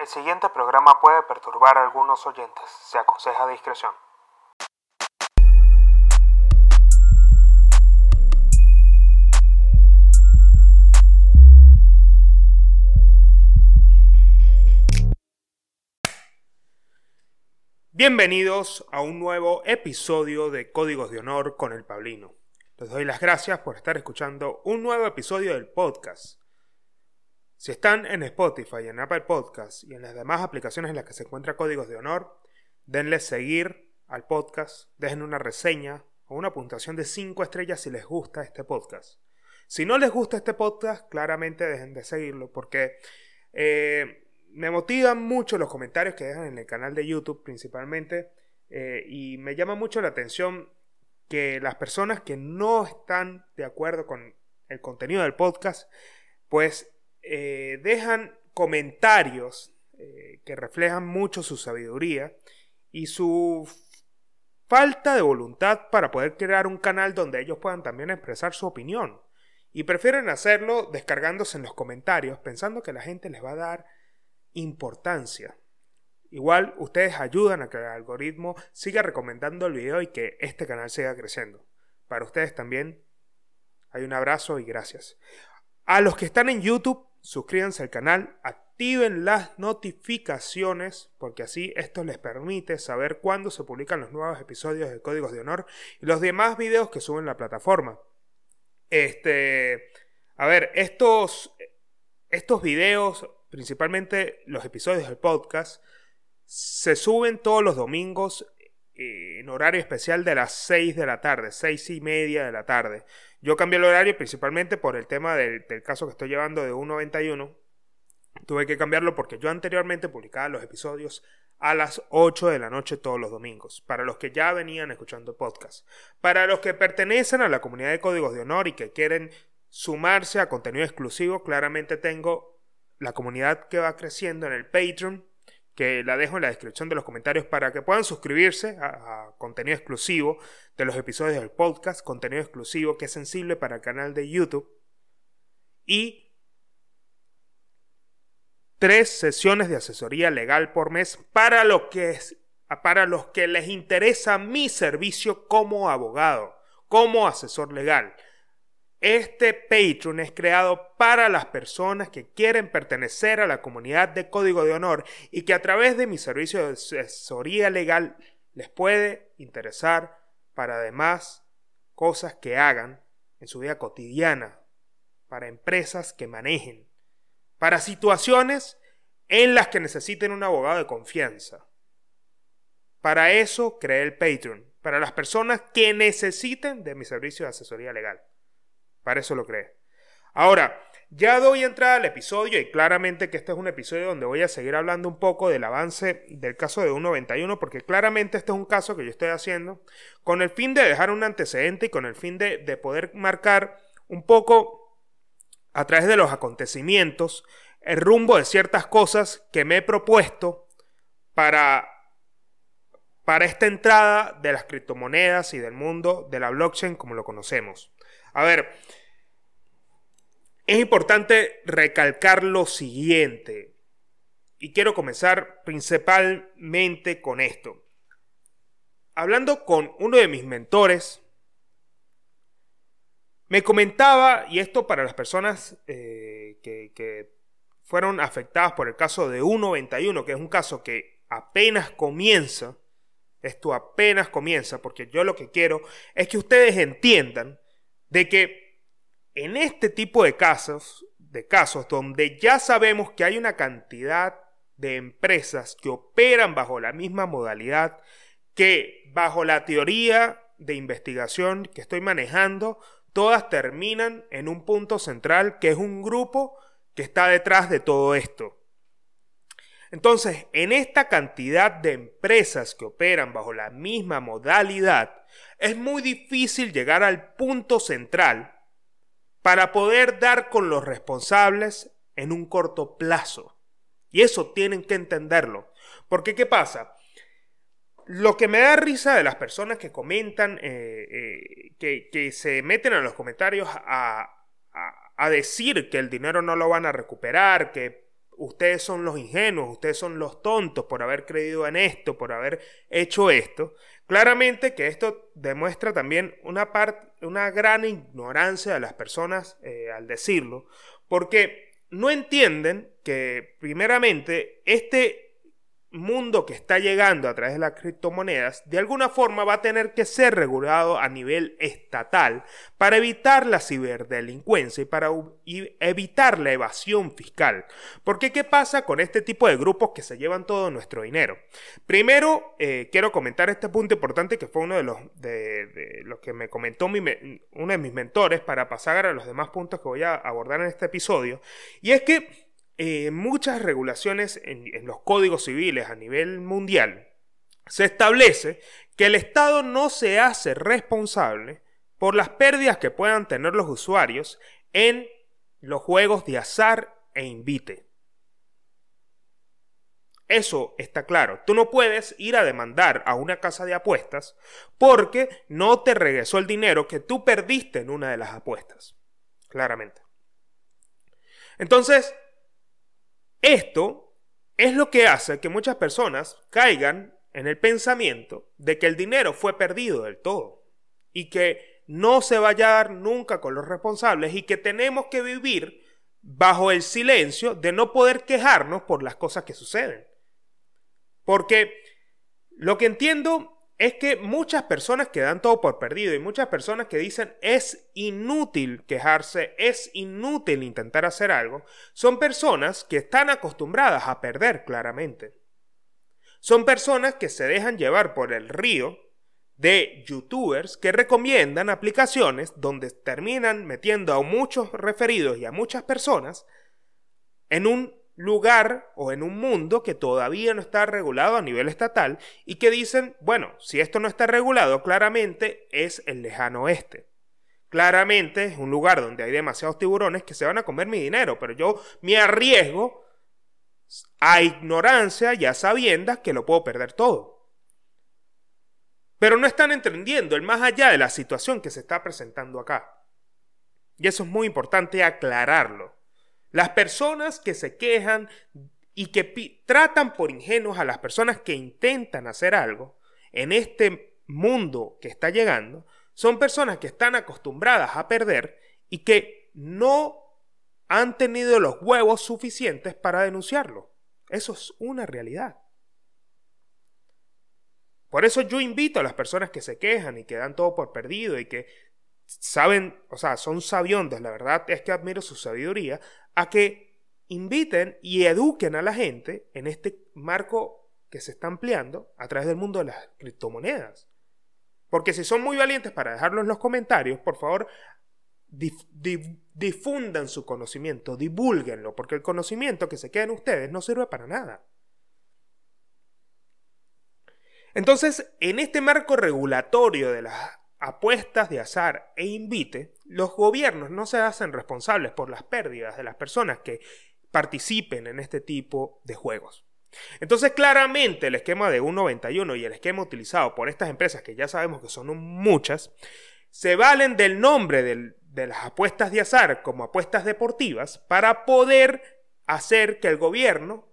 El siguiente programa puede perturbar a algunos oyentes. Se aconseja discreción. Bienvenidos a un nuevo episodio de Códigos de Honor con el Pablino. Les doy las gracias por estar escuchando un nuevo episodio del podcast. Si están en Spotify, en Apple Podcasts y en las demás aplicaciones en las que se encuentra Códigos de Honor, denle seguir al podcast, dejen una reseña o una puntuación de 5 estrellas si les gusta este podcast. Si no les gusta este podcast, claramente dejen de seguirlo porque eh, me motivan mucho los comentarios que dejan en el canal de YouTube principalmente eh, y me llama mucho la atención que las personas que no están de acuerdo con el contenido del podcast, pues eh, dejan comentarios eh, que reflejan mucho su sabiduría y su falta de voluntad para poder crear un canal donde ellos puedan también expresar su opinión. Y prefieren hacerlo descargándose en los comentarios pensando que la gente les va a dar importancia. Igual ustedes ayudan a que el algoritmo siga recomendando el video y que este canal siga creciendo. Para ustedes también hay un abrazo y gracias. A los que están en YouTube, suscríbanse al canal, activen las notificaciones porque así esto les permite saber cuándo se publican los nuevos episodios de Códigos de Honor y los demás videos que suben la plataforma. Este, a ver, estos estos videos, principalmente los episodios del podcast, se suben todos los domingos eh, en horario especial de las 6 de la tarde, 6 y media de la tarde. Yo cambié el horario principalmente por el tema del, caso que estoy llevando de 1.91. Tuve que cambiarlo porque yo anteriormente publicaba los episodios a las 8 de la noche todos los domingos, para los que ya venían escuchando podcast. Para los que pertenecen a la comunidad de códigos de honor y que quieren sumarse a contenido exclusivo, claramente tengo la comunidad que va creciendo en el Patreon, que la dejo en la descripción de los comentarios para que puedan suscribirse a, contenido exclusivo de los episodios del podcast, contenido exclusivo que es sensible para el canal de YouTube. Y tres sesiones de asesoría legal por mes para, lo que para los que les interesa mi servicio como abogado, como asesor legal. Este Patreon es creado para las personas que quieren pertenecer a la comunidad de Código de Honor y que a través de mi servicio de asesoría legal les puede interesar para además cosas que hagan en su vida cotidiana, para empresas que manejen, para situaciones en las que necesiten un abogado de confianza. Para eso creé el Patreon, para las personas que necesiten de mi servicio de asesoría legal. Para eso lo cree. Ahora, ya doy entrada al episodio y claramente que este es un episodio donde voy a seguir hablando un poco del avance del caso de 191 porque claramente este es un caso que yo estoy haciendo con el fin de dejar un antecedente y con el fin de, de poder marcar un poco a través de los acontecimientos el rumbo de ciertas cosas que me he propuesto para, para esta entrada de las criptomonedas y del mundo de la blockchain como lo conocemos. A ver, es importante recalcar lo siguiente, y quiero comenzar principalmente con esto. Hablando con uno de mis mentores, me comentaba, y esto para las personas eh, que, que fueron afectadas por el caso de 191, que es un caso que apenas comienza, esto apenas comienza, porque yo lo que quiero es que ustedes entiendan de que en este tipo de casos, de casos donde ya sabemos que hay una cantidad de empresas que operan bajo la misma modalidad, que bajo la teoría de investigación que estoy manejando, todas terminan en un punto central que es un grupo que está detrás de todo esto. Entonces, en esta cantidad de empresas que operan bajo la misma modalidad, es muy difícil llegar al punto central para poder dar con los responsables en un corto plazo. Y eso tienen que entenderlo. Porque ¿qué pasa? Lo que me da risa de las personas que comentan, eh, eh, que, se meten a los comentarios a decir que el dinero no lo van a recuperar, que ustedes son los ingenuos, ustedes son los tontos por haber creído en esto, por haber hecho esto. Claramente que esto demuestra también una, parte, una gran ignorancia de las personas eh, al decirlo, porque no entienden que primeramente este mundo que está llegando a través de las criptomonedas, de alguna forma va a tener que ser regulado a nivel estatal para evitar la ciberdelincuencia y para evitar la evasión fiscal. Porque ¿qué pasa con este tipo de grupos que se llevan todo nuestro dinero? Primero, eh, quiero comentar este punto importante que fue uno de los, de, los que me comentó uno de mis mentores para pasar a los demás puntos que voy a abordar en este episodio. Y es que eh, muchas regulaciones en, en los códigos civiles a nivel mundial, se establece que el Estado no se hace responsable por las pérdidas que puedan tener los usuarios en los juegos de azar e invite. Eso está claro. Tú no puedes ir a demandar a una casa de apuestas porque no te regresó el dinero que tú perdiste en una de las apuestas. Claramente. Entonces, esto es lo que hace que muchas personas caigan en el pensamiento de que el dinero fue perdido del todo y que no se va a hallar nunca con los responsables y que tenemos que vivir bajo el silencio de no poder quejarnos por las cosas que suceden. Porque lo que entiendo es que muchas personas que dan todo por perdido y muchas personas que dicen es inútil quejarse, es inútil intentar hacer algo, son personas que están acostumbradas a perder claramente. Son personas que se dejan llevar por el río de youtubers que recomiendan aplicaciones donde terminan metiendo a muchos referidos y a muchas personas en un lugar o en un mundo que todavía no está regulado a nivel estatal y que dicen, bueno, si esto no está regulado, claramente es el lejano oeste. Claramente es un lugar donde hay demasiados tiburones que se van a comer mi dinero, pero yo me arriesgo a ignorancia y a sabiendas que lo puedo perder todo. Pero no están entendiendo el más allá de la situación que se está presentando acá. Y eso es muy importante aclararlo. Las personas que se quejan y que tratan por ingenuos a las personas que intentan hacer algo en este mundo que está llegando, son personas que están acostumbradas a perder y que no han tenido los huevos suficientes para denunciarlo. Eso es una realidad. Por eso yo invito a las personas que se quejan y que dan todo por perdido y que saben, o sea, son sabiondos, la verdad es que admiro su sabiduría, a que inviten y eduquen a la gente en este marco que se está ampliando a través del mundo de las criptomonedas. Porque si son muy valientes para dejarlo en los comentarios, por favor, difundan su conocimiento, divulguenlo, porque el conocimiento que se queda en ustedes no sirve para nada. Entonces, en este marco regulatorio de las apuestas de azar e invite, los gobiernos no se hacen responsables por las pérdidas de las personas que participen en este tipo de juegos. Entonces, claramente el esquema de 1.91 y el esquema utilizado por estas empresas, que ya sabemos que son muchas, se valen del nombre de las apuestas de azar como apuestas deportivas para poder hacer que el gobierno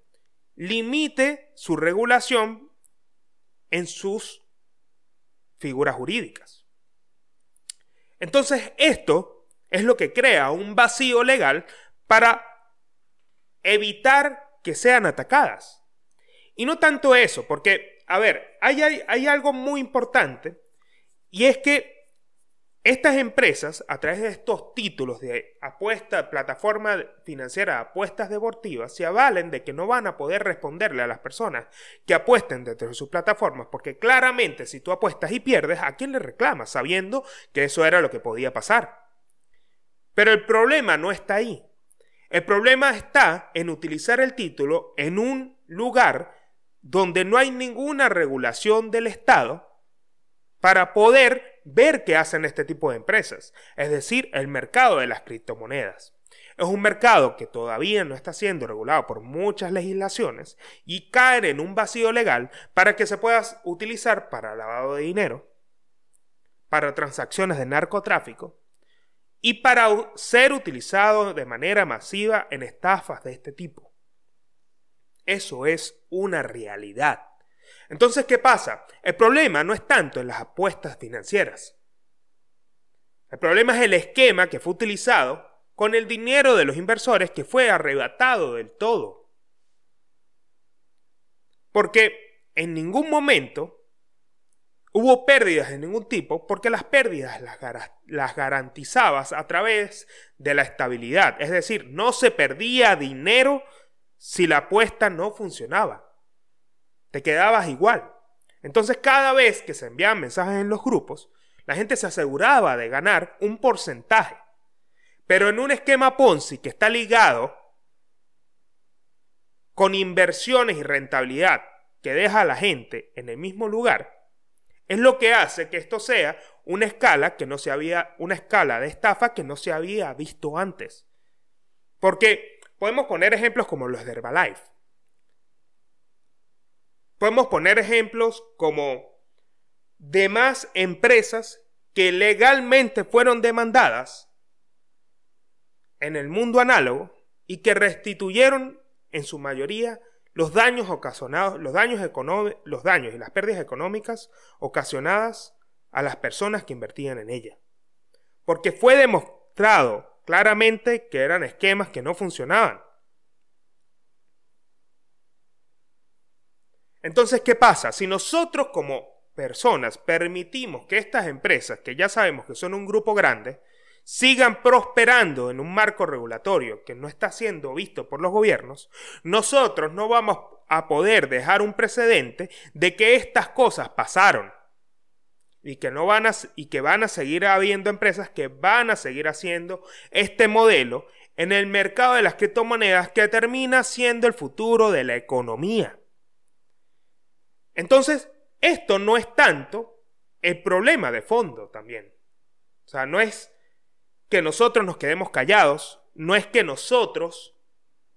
limite su regulación en sus figuras jurídicas. Entonces esto es lo que crea un vacío legal para evitar que sean atacadas. Y no tanto eso, porque, a ver, hay, hay, algo muy importante y es que estas empresas, a través de estos títulos de apuesta, plataforma financiera de apuestas deportivas, se avalen de que no van a poder responderle a las personas que apuesten dentro de sus plataformas, porque claramente si tú apuestas y pierdes, ¿a quién le reclamas? Sabiendo que eso era lo que podía pasar. Pero el problema no está ahí. El problema está en utilizar el título en un lugar donde no hay ninguna regulación del Estado para poder ver qué hacen este tipo de empresas, es decir, el mercado de las criptomonedas. Es un mercado que todavía no está siendo regulado por muchas legislaciones y caen en un vacío legal para que se pueda utilizar para lavado de dinero, para transacciones de narcotráfico y para ser utilizado de manera masiva en estafas de este tipo. Eso es una realidad. Entonces, ¿qué pasa? El problema no es tanto en las apuestas financieras. El problema es el esquema que fue utilizado con el dinero de los inversores que fue arrebatado del todo. Porque en ningún momento hubo pérdidas de ningún tipo porque las pérdidas las, garantizabas a través de la estabilidad. Es decir, no se perdía dinero si la apuesta no funcionaba. Te quedabas igual. Entonces cada vez que se enviaban mensajes en los grupos, la gente se aseguraba de ganar un porcentaje. Pero en un esquema Ponzi que está ligado con inversiones y rentabilidad que deja a la gente en el mismo lugar, es lo que hace que esto sea una escala que no se había, una escala de estafa que no se había visto antes. Porque podemos poner ejemplos como los de Herbalife. Podemos poner ejemplos como demás empresas que legalmente fueron demandadas en el mundo análogo y que restituyeron en su mayoría los daños ocasionados, los daños, los daños y las pérdidas económicas ocasionadas a las personas que invertían en ella. Porque fue demostrado claramente que eran esquemas que no funcionaban. Entonces, ¿qué pasa? Si nosotros como personas permitimos que estas empresas, que ya sabemos que son un grupo grande, sigan prosperando en un marco regulatorio que no está siendo visto por los gobiernos, nosotros no vamos a poder dejar un precedente de que estas cosas pasaron y que no van a y que van a seguir habiendo empresas que van a seguir haciendo este modelo en el mercado de las criptomonedas que termina siendo el futuro de la economía. Entonces, esto no es tanto el problema de fondo también. O sea, no es que nosotros nos quedemos callados, no es que nosotros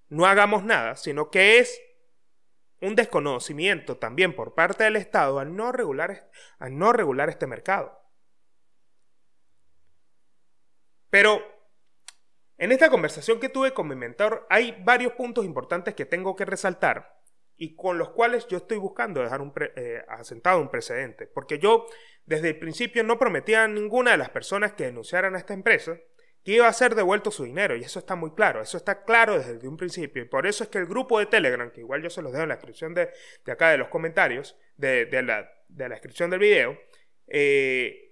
no hagamos nada, sino que es un desconocimiento también por parte del Estado al no regular, al no regular este mercado. Pero en esta conversación que tuve con mi mentor hay varios puntos importantes que tengo que resaltar y con los cuales yo estoy buscando dejar un eh, asentado un precedente. Porque yo desde el principio no prometía a ninguna de las personas que denunciaran a esta empresa que iba a ser devuelto su dinero. Y eso está muy claro, eso está claro desde un principio. Y por eso es que el grupo de Telegram, que igual yo se los dejo en la descripción de, acá de los comentarios, de, la, descripción del video, eh,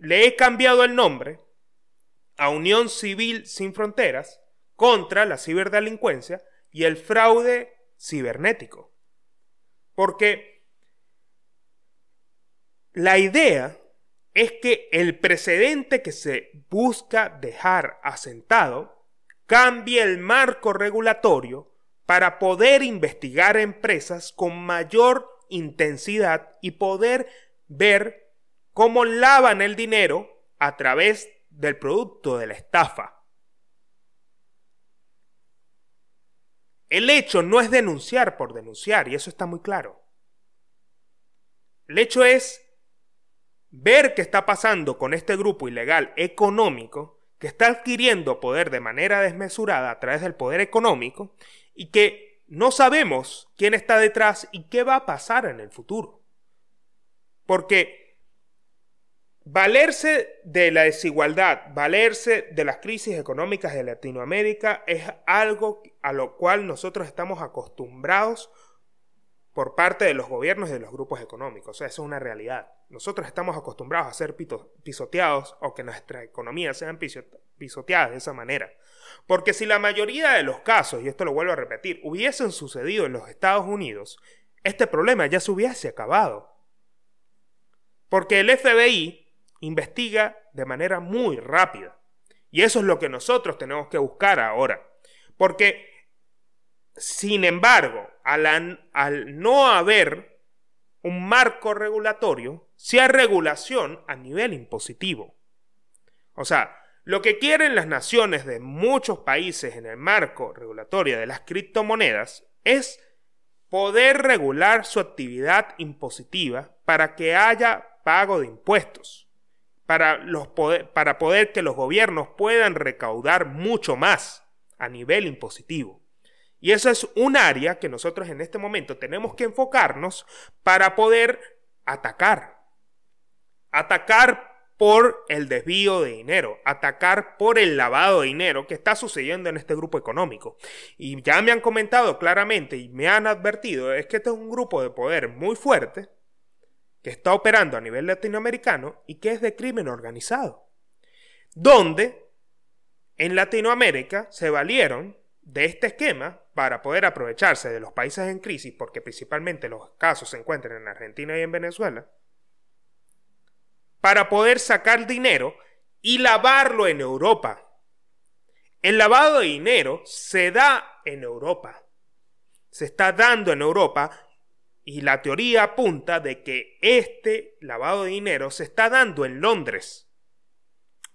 le he cambiado el nombre a Unión Civil Sin Fronteras contra la ciberdelincuencia y el fraude cibernético. Porque la idea es que el precedente que se busca dejar asentado cambie el marco regulatorio para poder investigar empresas con mayor intensidad y poder ver cómo lavan el dinero a través del producto de la estafa. El hecho no es denunciar por denunciar, y eso está muy claro. El hecho es ver qué está pasando con este grupo ilegal económico que está adquiriendo poder de manera desmesurada a través del poder económico y que no sabemos quién está detrás y qué va a pasar en el futuro. Porque Valerse de la desigualdad, valerse de las crisis económicas de Latinoamérica es algo a lo cual nosotros estamos acostumbrados por parte de los gobiernos y de los grupos económicos. O sea, eso es una realidad. Nosotros estamos acostumbrados a ser pisoteados o que nuestras economías sean pisoteadas de esa manera. Porque si la mayoría de los casos, y esto lo vuelvo a repetir, hubiesen sucedido en los Estados Unidos, este problema ya se hubiese acabado. Porque el FBI investiga de manera muy rápida. Y eso es lo que nosotros tenemos que buscar ahora. Porque, sin embargo, al, no haber un marco regulatorio, si hay regulación a nivel impositivo. O sea, lo que quieren las naciones de muchos países en el marco regulatorio de las criptomonedas es poder regular su actividad impositiva para que haya pago de impuestos para, los poder, para poder que los gobiernos puedan recaudar mucho más a nivel impositivo. Y eso es un área que nosotros en este momento tenemos que enfocarnos para poder atacar. Atacar por el desvío de dinero, atacar por el lavado de dinero que está sucediendo en este grupo económico. Y ya me han comentado claramente y me han advertido es que este es un grupo de poder muy fuerte está operando a nivel latinoamericano y que es de crimen organizado. Donde en Latinoamérica se valieron de este esquema para poder aprovecharse de los países en crisis, porque principalmente los casos se encuentran en Argentina y en Venezuela, para poder sacar dinero y lavarlo en Europa. El lavado de dinero se da en Europa. Se está dando en Europa y la teoría apunta de que este lavado de dinero se está dando en Londres.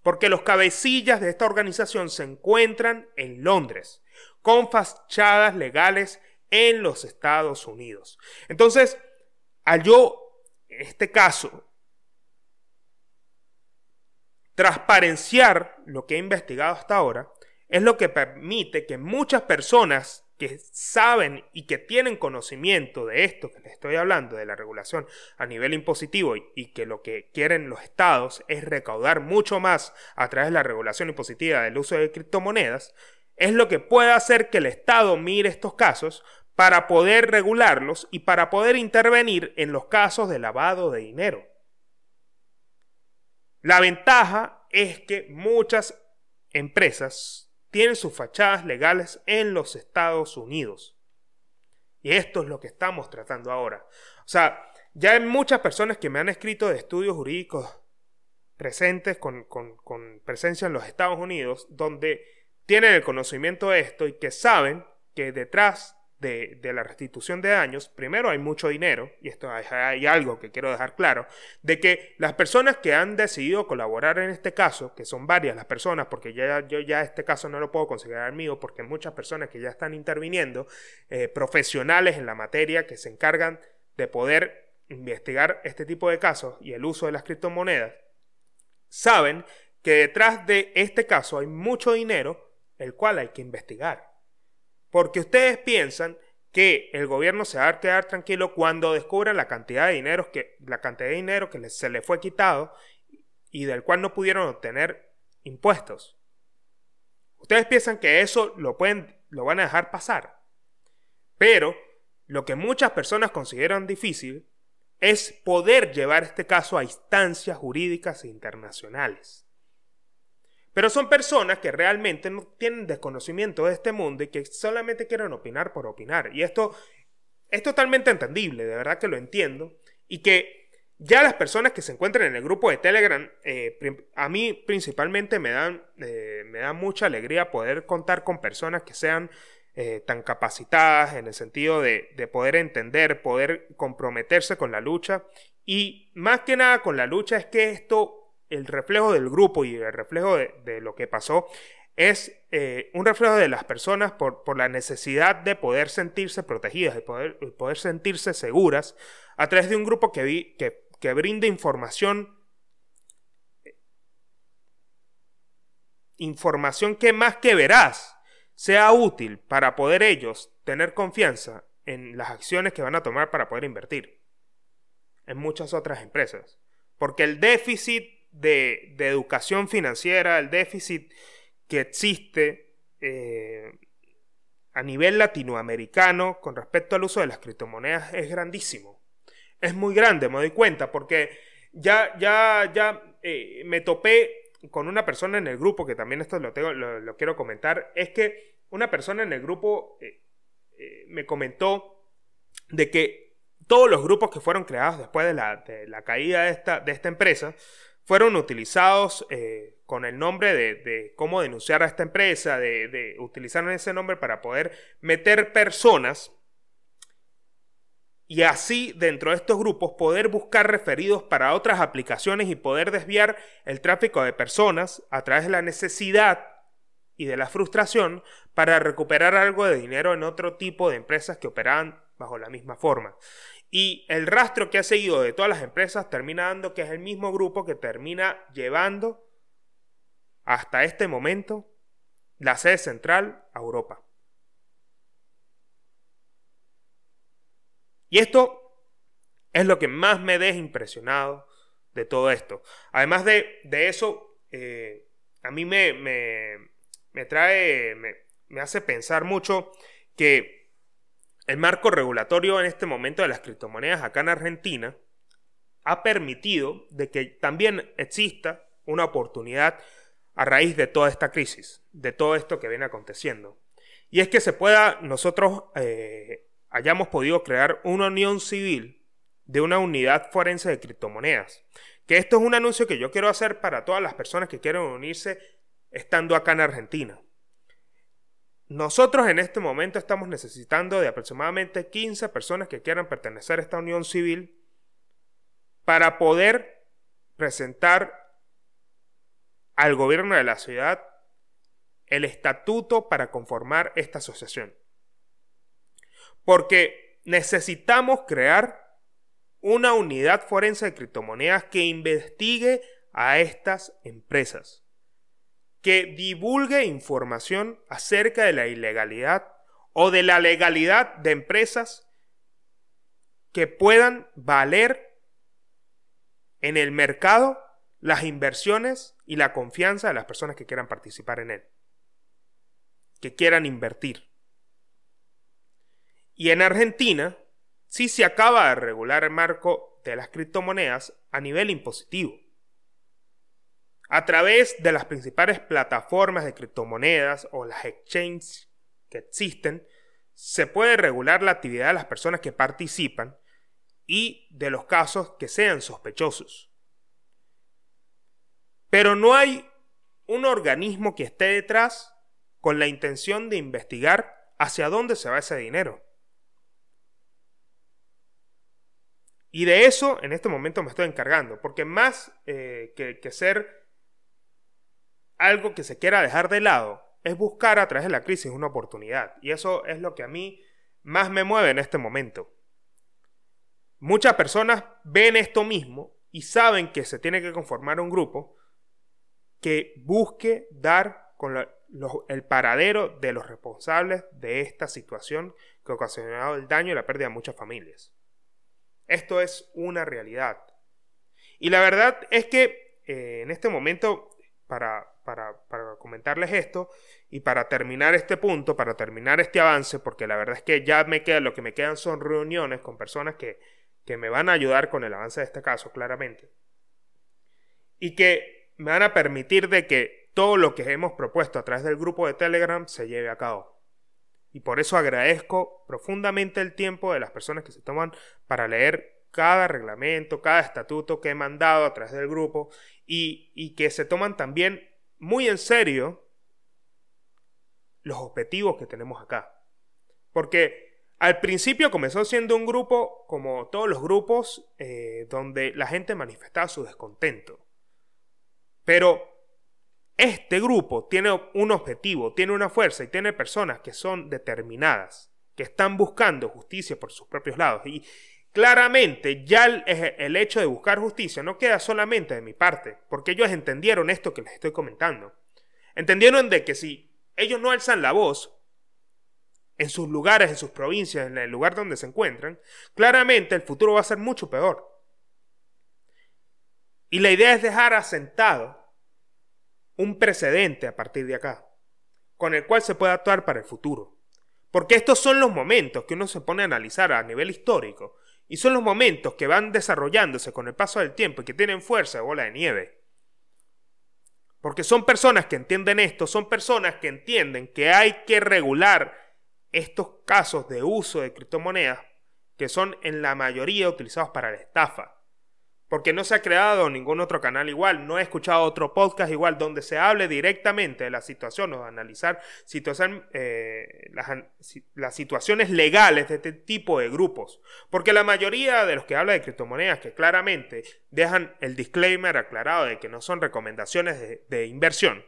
Porque los cabecillas de esta organización se encuentran en Londres, con fachadas legales en los Estados Unidos. Entonces, al yo, en este caso, Transparenciar lo que he investigado hasta ahora es lo que permite que muchas personas que saben y que tienen conocimiento de esto que les estoy hablando, de la regulación a nivel impositivo y, que lo que quieren los estados es recaudar mucho más a través de la regulación impositiva del uso de criptomonedas, es lo que puede hacer que el estado mire estos casos para poder regularlos y para poder intervenir en los casos de lavado de dinero. La ventaja es que muchas empresas tienen sus fachadas legales en los Estados Unidos. Y esto es lo que estamos tratando ahora. O sea, ya hay muchas personas que me han escrito de estudios jurídicos presentes con, con presencia en los Estados Unidos, donde tienen el conocimiento de esto y que saben que detrás de, la restitución de daños, primero hay mucho dinero, y esto hay, algo que quiero dejar claro, de que las personas que han decidido colaborar en este caso, que son varias las personas, porque ya, yo ya este caso no lo puedo considerar mío, porque muchas personas que ya están interviniendo, eh, profesionales en la materia que se encargan de poder investigar este tipo de casos y el uso de las criptomonedas, saben que detrás de este caso hay mucho dinero, el cual hay que investigar. Porque ustedes piensan que el gobierno se va a quedar tranquilo cuando descubran la cantidad de dinero que, la cantidad de dinero que se le fue quitado y del cual no pudieron obtener impuestos. Ustedes piensan que eso lo, pueden, lo van a dejar pasar. Pero lo que muchas personas consideran difícil es poder llevar este caso a instancias jurídicas internacionales. Pero son personas que realmente no tienen desconocimiento de este mundo y que solamente quieren opinar por opinar. Y esto es totalmente entendible, de verdad que lo entiendo. Y que ya las personas que se encuentran en el grupo de Telegram, eh, a mí principalmente me dan, eh, me da mucha alegría poder contar con personas que sean eh, tan capacitadas en el sentido de, de poder entender, poder comprometerse con la lucha. Y más que nada con la lucha es que esto el reflejo del grupo y el reflejo de, lo que pasó es eh, un reflejo de las personas por, la necesidad de poder sentirse protegidas, de poder, poder sentirse seguras a través de un grupo que, vi, que, que brinda información, información que más que verás sea útil para poder ellos tener confianza en las acciones que van a tomar para poder invertir en muchas otras empresas. Porque el déficit de, educación financiera, el déficit que existe eh, a nivel latinoamericano con respecto al uso de las criptomonedas es grandísimo. Es muy grande, me doy cuenta, porque ya, ya, ya eh, me topé con una persona en el grupo, que también esto lo, tengo, lo, quiero comentar, es que una persona en el grupo eh, me comentó de que todos los grupos que fueron creados después de la, de la caída de esta, de esta empresa fueron utilizados eh, con el nombre de, cómo denunciar a esta empresa, de, de utilizar ese nombre para poder meter personas y así dentro de estos grupos poder buscar referidos para otras aplicaciones y poder desviar el tráfico de personas a través de la necesidad y de la frustración para recuperar algo de dinero en otro tipo de empresas que operaban bajo la misma forma. Y el rastro que ha seguido de todas las empresas termina dando que es el mismo grupo que termina llevando hasta este momento la sede central a Europa. Y esto es lo que más me deja impresionado de todo esto. Además de, eso, eh, a mí me, me, trae, me, me hace pensar mucho que el marco regulatorio en este momento de las criptomonedas acá en Argentina ha permitido de que también exista una oportunidad a raíz de toda esta crisis, de todo esto que viene aconteciendo. Y es que se pueda, nosotros eh, hayamos podido crear una unión civil de una unidad forense de criptomonedas. Que esto es un anuncio que yo quiero hacer para todas las personas que quieren unirse estando acá en Argentina. Nosotros en este momento estamos necesitando de aproximadamente 15 personas que quieran pertenecer a esta unión civil para poder presentar al gobierno de la ciudad el estatuto para conformar esta asociación. Porque necesitamos crear una unidad forense de criptomonedas que investigue a estas empresas, que divulgue información acerca de la ilegalidad o de la legalidad de empresas que puedan valer en el mercado las inversiones y la confianza de las personas que quieran participar en él, que quieran invertir. Y en Argentina sí se acaba de regular el marco de las criptomonedas a nivel impositivo. A través de las principales plataformas de criptomonedas o las exchanges que existen, se puede regular la actividad de las personas que participan y de los casos que sean sospechosos. Pero no hay un organismo que esté detrás con la intención de investigar hacia dónde se va ese dinero. Y de eso en este momento me estoy encargando, porque más eh, que, que ser algo que se quiera dejar de lado, es buscar a través de la crisis una oportunidad. Y eso es lo que a mí más me mueve en este momento. Muchas personas ven esto mismo y saben que se tiene que conformar un grupo que busque dar con el paradero de los responsables de esta situación que ha ocasionado el daño y la pérdida de muchas familias. Esto es una realidad. Y la verdad es que eh, en este momento, para, para, comentarles esto y para terminar este punto, para terminar este avance, porque la verdad es que ya me queda, lo que me quedan son reuniones con personas que que me van a ayudar con el avance de este caso, claramente. Y que me van a permitir de que todo lo que hemos propuesto a través del grupo de Telegram se lleve a cabo. Y por eso agradezco profundamente el tiempo de las personas que se toman para leer cada reglamento, cada estatuto que he mandado a través del grupo y, y que se toman también muy en serio los objetivos que tenemos acá. Porque al principio comenzó siendo un grupo, como todos los grupos, eh, donde la gente manifestaba su descontento. Pero este grupo tiene un objetivo, tiene una fuerza y tiene personas que son determinadas, que están buscando justicia por sus propios lados. Y claramente ya el, hecho de buscar justicia no queda solamente de mi parte, porque ellos entendieron esto que les estoy comentando. Entendieron de que si ellos no alzan la voz, en sus lugares, en sus provincias, en el lugar donde se encuentran, claramente el futuro va a ser mucho peor. Y la idea es dejar asentado un precedente a partir de acá, con el cual se puede actuar para el futuro. Porque estos son los momentos que uno se pone a analizar a nivel histórico, y son los momentos que van desarrollándose con el paso del tiempo y que tienen fuerza de bola de nieve. Porque son personas que entienden esto, son personas que entienden que hay que regular estos casos de uso de criptomonedas que son en la mayoría utilizados para la estafa. Porque no se ha creado ningún otro canal igual, no he escuchado otro podcast igual donde se hable directamente de la situación o de analizar eh, las, situaciones legales de este tipo de grupos. Porque la mayoría de los que hablan de criptomonedas que claramente dejan el disclaimer aclarado de que no son recomendaciones de inversión,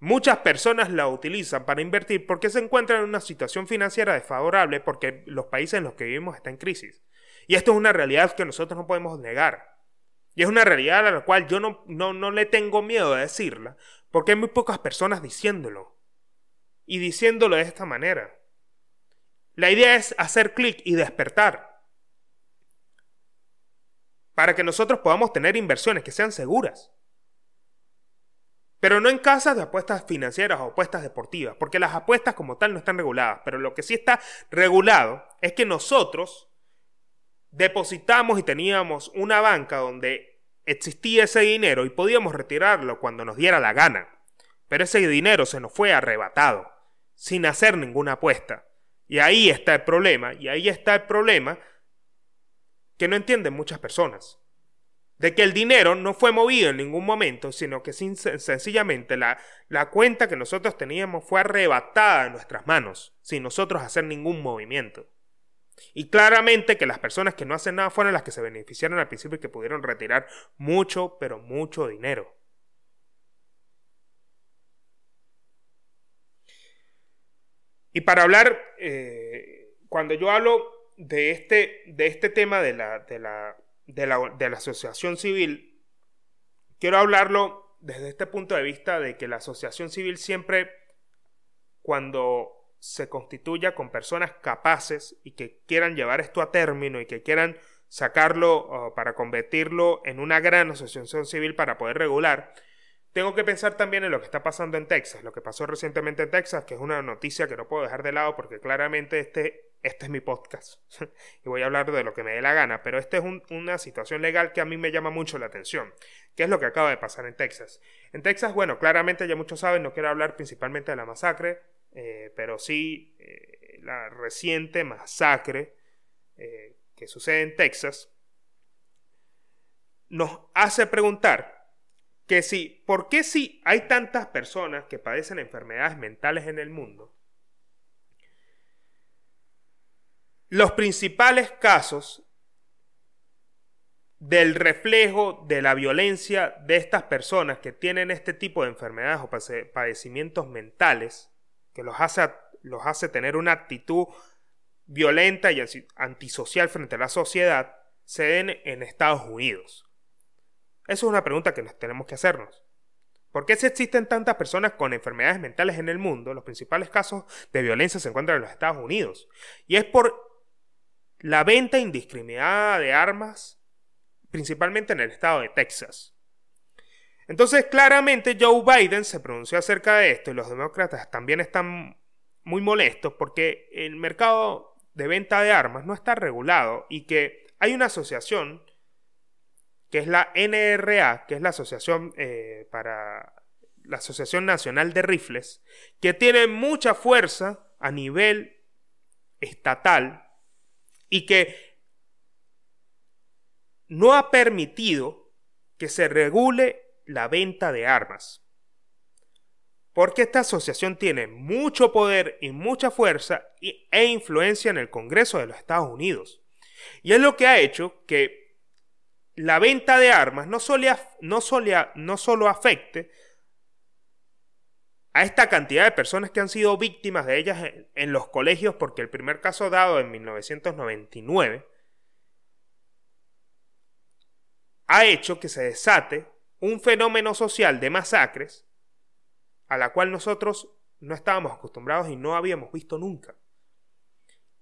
Muchas personas la utilizan para invertir porque se encuentran en una situación financiera desfavorable porque los países en los que vivimos están en crisis. Y esto es una realidad que nosotros no podemos negar. Y es una realidad a la cual yo no, no, no le tengo miedo de decirla porque hay muy pocas personas diciéndolo. Y diciéndolo de esta manera. La idea es hacer clic y despertar. para que nosotros podamos tener inversiones que sean seguras. Pero no en casas de apuestas financieras o apuestas deportivas, porque las apuestas como tal no están reguladas. Pero lo que sí está regulado es que nosotros depositamos y teníamos una banca donde existía ese dinero y podíamos retirarlo cuando nos diera la gana. Pero ese dinero se nos fue arrebatado, sin hacer ninguna apuesta. Y ahí está el problema, y ahí está el problema que no entienden muchas personas. De que el dinero no fue movido en ningún momento, sino que sencillamente la, la cuenta que nosotros teníamos fue arrebatada de nuestras manos, sin nosotros hacer ningún movimiento. Y claramente que las personas que no hacen nada fueron las que se beneficiaron al principio y que pudieron retirar mucho, pero mucho dinero. Y para hablar, eh, cuando yo hablo de este, de este tema de la, de, la, de, la, de la asociación civil, quiero hablarlo desde este punto de vista de que la asociación civil siempre, cuando se constituya con personas capaces y que quieran llevar esto a término y que quieran sacarlo para convertirlo en una gran asociación civil para poder regular, tengo que pensar también en lo que está pasando en Texas, lo que pasó recientemente en Texas, que es una noticia que no puedo dejar de lado porque claramente este, este es mi podcast y voy a hablar de lo que me dé la gana, pero esta es una situación legal que a mí me llama mucho la atención. ¿Qué es lo que acaba de pasar en Texas? En Texas, bueno, claramente ya muchos saben, no quiero hablar principalmente de la masacre, eh, pero sí eh, la reciente masacre eh, que sucede en Texas nos hace preguntar que si, ¿por qué si hay tantas personas que padecen enfermedades mentales en el mundo? Los principales casos del reflejo de la violencia de estas personas que tienen este tipo de enfermedades o padecimientos mentales, que los hace, los hace tener una actitud violenta y antisocial frente a la sociedad, se den en Estados Unidos. Eso es una pregunta que nos tenemos que hacernos. ¿Por qué si existen tantas personas con enfermedades mentales en el mundo? Los principales casos de violencia se encuentran en los Estados Unidos. Y es por la venta indiscriminada de armas, principalmente en el estado de Texas. Entonces, claramente Joe Biden se pronunció acerca de esto y los demócratas también están muy molestos porque el mercado de venta de armas no está regulado y que hay una asociación que es la NRA, que es la Asociación eh, para la Asociación Nacional de Rifles, que tiene mucha fuerza a nivel estatal y que no ha permitido que se regule la venta de armas. Porque esta asociación tiene mucho poder y mucha fuerza e influencia en el Congreso de los Estados Unidos. Y es lo que ha hecho que la venta de armas no solo, no, no solo afecte a esta cantidad de personas que han sido víctimas de ellas en, los colegios, porque el primer caso dado en 1999 ha hecho que se desate un fenómeno social de masacres a la cual nosotros no estábamos acostumbrados y no habíamos visto nunca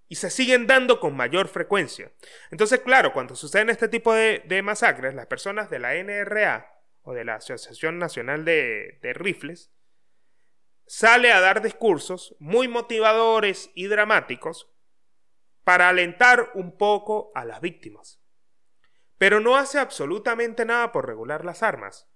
y se siguen dando con mayor frecuencia. Entonces, claro, cuando suceden este tipo de, masacres, las personas de la NRA o de la Asociación Nacional de, de Rifles sale a dar discursos muy motivadores y dramáticos para alentar un poco a las víctimas. Pero no hace absolutamente nada por regular las armas.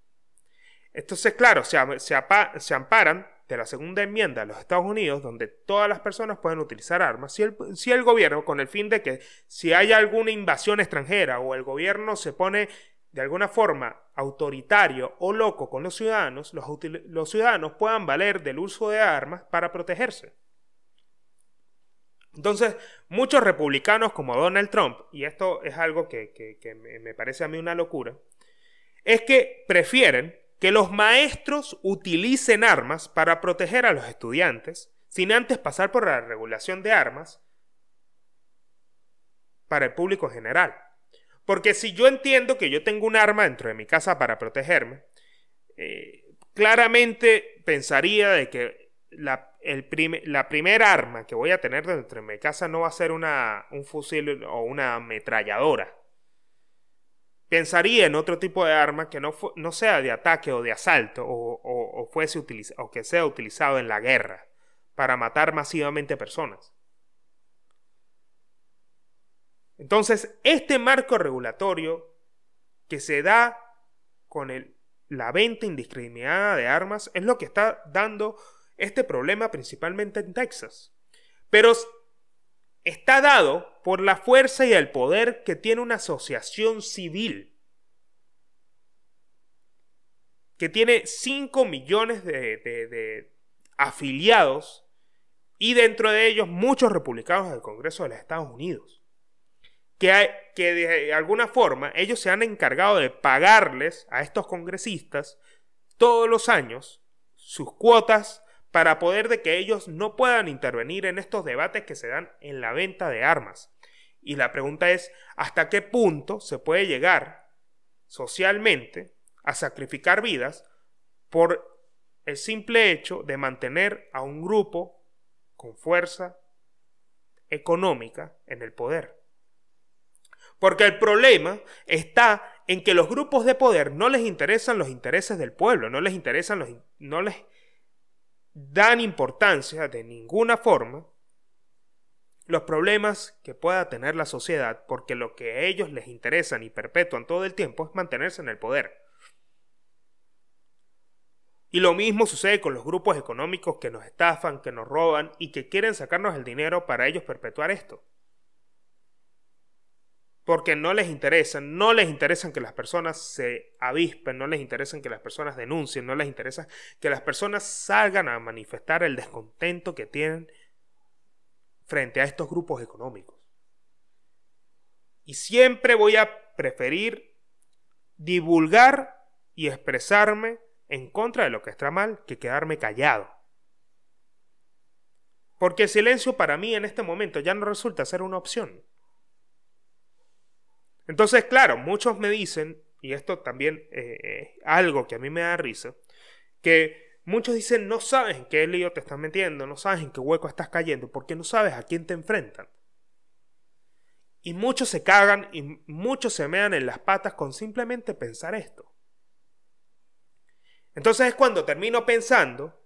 Entonces, claro, se, se amparan de la segunda enmienda de los Estados Unidos, donde todas las personas pueden utilizar armas, si el, gobierno, con el fin de que si hay alguna invasión extranjera o el gobierno se pone de alguna forma autoritario o loco con los ciudadanos, los, los ciudadanos puedan valer del uso de armas para protegerse. Entonces, muchos republicanos como Donald Trump, y esto es algo que, me parece a mí una locura, es que prefieren que los maestros utilicen armas para proteger a los estudiantes sin antes pasar por la regulación de armas para el público en general. Porque si yo entiendo que yo tengo un arma dentro de mi casa para protegerme, eh, claramente pensaría de que la, el la primera arma que voy a tener dentro de mi casa no va a ser una, un fusil o una ametralladora pensaría en otro tipo de arma que no, no sea de ataque o de asalto o, fuese o que sea utilizado en la guerra para matar masivamente personas. Entonces, este marco regulatorio que se da con el, la venta indiscriminada de armas es lo que está dando este problema principalmente en Texas. Pero está dado por la fuerza y el poder que tiene una asociación civil que tiene 5 millones de, afiliados y dentro de ellos muchos republicanos del Congreso de los Estados Unidos. Que, que de alguna forma ellos se han encargado de pagarles a estos congresistas todos los años sus cuotas para poder de que ellos no puedan intervenir en estos debates que se dan en la venta de armas. Y la pregunta es, ¿hasta qué punto se puede llegar socialmente a sacrificar vidas por el simple hecho de mantener a un grupo con fuerza económica en el poder? Porque el problema está en que los grupos de poder no les interesan los intereses del pueblo, no les interesan los no les dan importancia de ninguna forma los problemas que pueda tener la sociedad, porque lo que a ellos les interesan y perpetúan todo el tiempo es mantenerse en el poder. Y lo mismo sucede con los grupos económicos que nos estafan, que nos roban y que quieren sacarnos el dinero para ellos perpetuar esto porque no les interesa, no les interesan que las personas se avispen, no les interesan que las personas denuncien, no les interesa que las personas salgan a manifestar el descontento que tienen frente a estos grupos económicos. Y siempre voy a preferir divulgar y expresarme en contra de lo que está mal que quedarme callado. Porque el silencio para mí en este momento ya no resulta ser una opción. Entonces, claro, muchos me dicen, y esto también eh, es algo que a mí me da risa, que muchos dicen no sabes en qué lío te están metiendo, no sabes en qué hueco estás cayendo, porque no sabes a quién te enfrentan. Y muchos se cagan y muchos se mean en las patas con simplemente pensar esto. Entonces es cuando termino pensando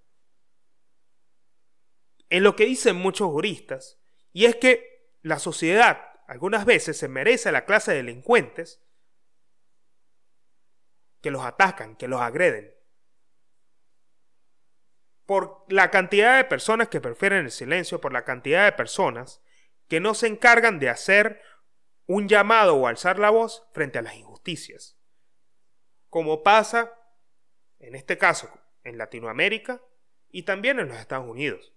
en lo que dicen muchos juristas, y es que la sociedad algunas veces se merece la clase de delincuentes que los atacan, que los agreden. Por la cantidad de personas que prefieren el silencio, por la cantidad de personas que no se encargan de hacer un llamado o alzar la voz frente a las injusticias. Como pasa, en este caso, en Latinoamérica y también en los Estados Unidos.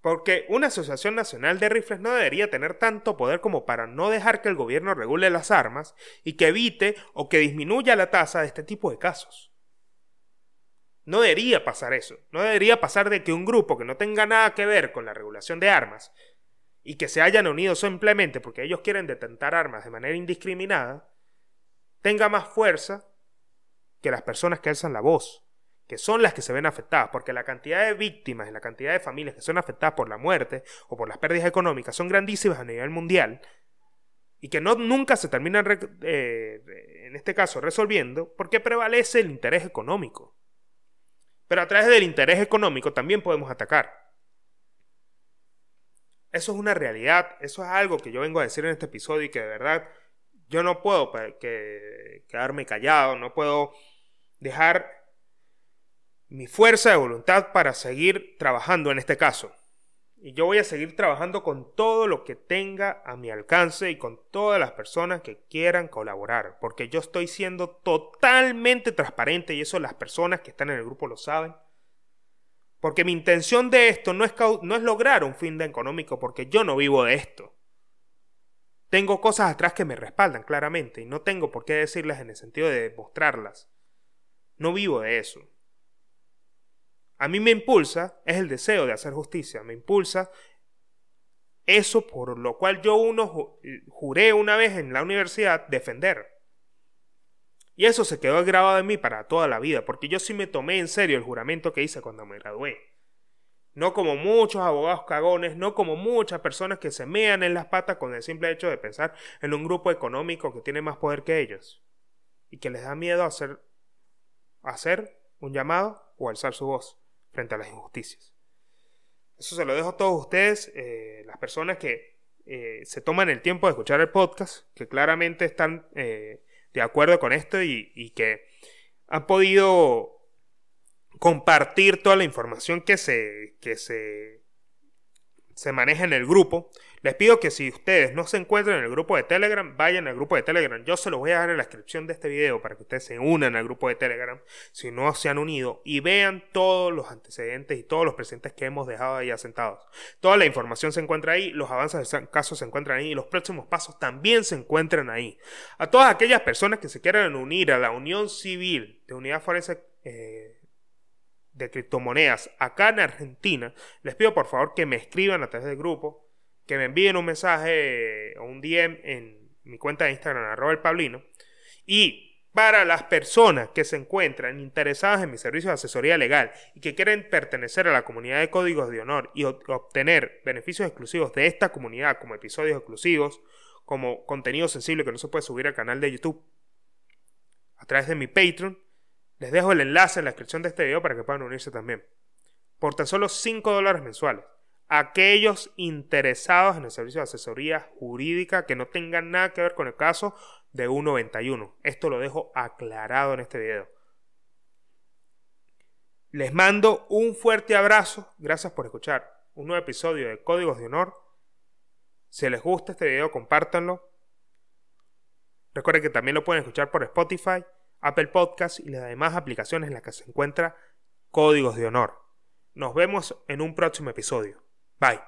Porque una asociación nacional de rifles no debería tener tanto poder como para no dejar que el gobierno regule las armas y que evite o que disminuya la tasa de este tipo de casos. No debería pasar eso. No debería pasar de que un grupo que no tenga nada que ver con la regulación de armas y que se hayan unido simplemente porque ellos quieren detentar armas de manera indiscriminada, tenga más fuerza que las personas que alzan la voz que son las que se ven afectadas, porque la cantidad de víctimas y la cantidad de familias que son afectadas por la muerte o por las pérdidas económicas son grandísimas a nivel mundial y que no, nunca se terminan, eh, en este caso, resolviendo, porque prevalece el interés económico. Pero a través del interés económico también podemos atacar. Eso es una realidad, eso es algo que yo vengo a decir en este episodio y que de verdad yo no puedo quedarme callado, no puedo dejar mi fuerza de voluntad para seguir trabajando en este caso. Y yo voy a seguir trabajando con todo lo que tenga a mi alcance y con todas las personas que quieran colaborar, porque yo estoy siendo totalmente transparente y eso las personas que están en el grupo lo saben. Porque mi intención de esto no es, no es lograr un fin económico, porque yo no vivo de esto. Tengo cosas atrás que me respaldan claramente y no tengo por qué decirlas en el sentido de demostrarlas. No vivo de eso a mí me impulsa es el deseo de hacer justicia, me impulsa eso por lo cual yo uno juré una vez en la universidad defender. Y eso se quedó grabado en mí para toda la vida, porque yo sí me tomé en serio el juramento que hice cuando me gradué. No como muchos abogados cagones, no como muchas personas que se mean en las patas con el simple hecho de pensar en un grupo económico que tiene más poder que ellos y que les da miedo hacer, hacer un llamado o alzar su voz frente a las injusticias. Eso se lo dejo a todos ustedes, eh, las personas que eh, se toman el tiempo de escuchar el podcast, que claramente están eh, de acuerdo con esto y, y que han podido compartir toda la información que se, que se, se maneja en el grupo. Les pido que si ustedes no se encuentran en el grupo de Telegram, vayan al grupo de Telegram. Yo se los voy a dejar en la descripción de este video para que ustedes se unan al grupo de Telegram si no se han unido y vean todos los antecedentes y todos los presentes que hemos dejado ahí asentados. Toda la información se encuentra ahí, los avances del caso se encuentran ahí y los próximos pasos también se encuentran ahí. A todas aquellas personas que se quieran unir a la Unión Civil de Unidad Forense eh, de criptomonedas acá en Argentina, les pido por favor que me escriban a través del grupo, que me envíen un mensaje o un DM en mi cuenta de Instagram, arroba el Pablino. Y para las personas que se encuentran interesadas en mi servicio de asesoría legal y que quieren pertenecer a la comunidad de códigos de honor y obtener beneficios exclusivos de esta comunidad, como episodios exclusivos, como contenido sensible que no se puede subir al canal de YouTube, a través de mi Patreon, les dejo el enlace en la descripción de este video para que puedan unirse también. Por tan solo 5 dólares mensuales. Aquellos interesados en el servicio de asesoría jurídica que no tengan nada que ver con el caso de 191. Esto lo dejo aclarado en este video. Les mando un fuerte abrazo. Gracias por escuchar un nuevo episodio de Códigos de Honor. Si les gusta este video, compártanlo. Recuerden que también lo pueden escuchar por Spotify Apple Podcast y las demás aplicaciones en las que se encuentra Códigos de Honor. Nos vemos en un próximo episodio. Bye.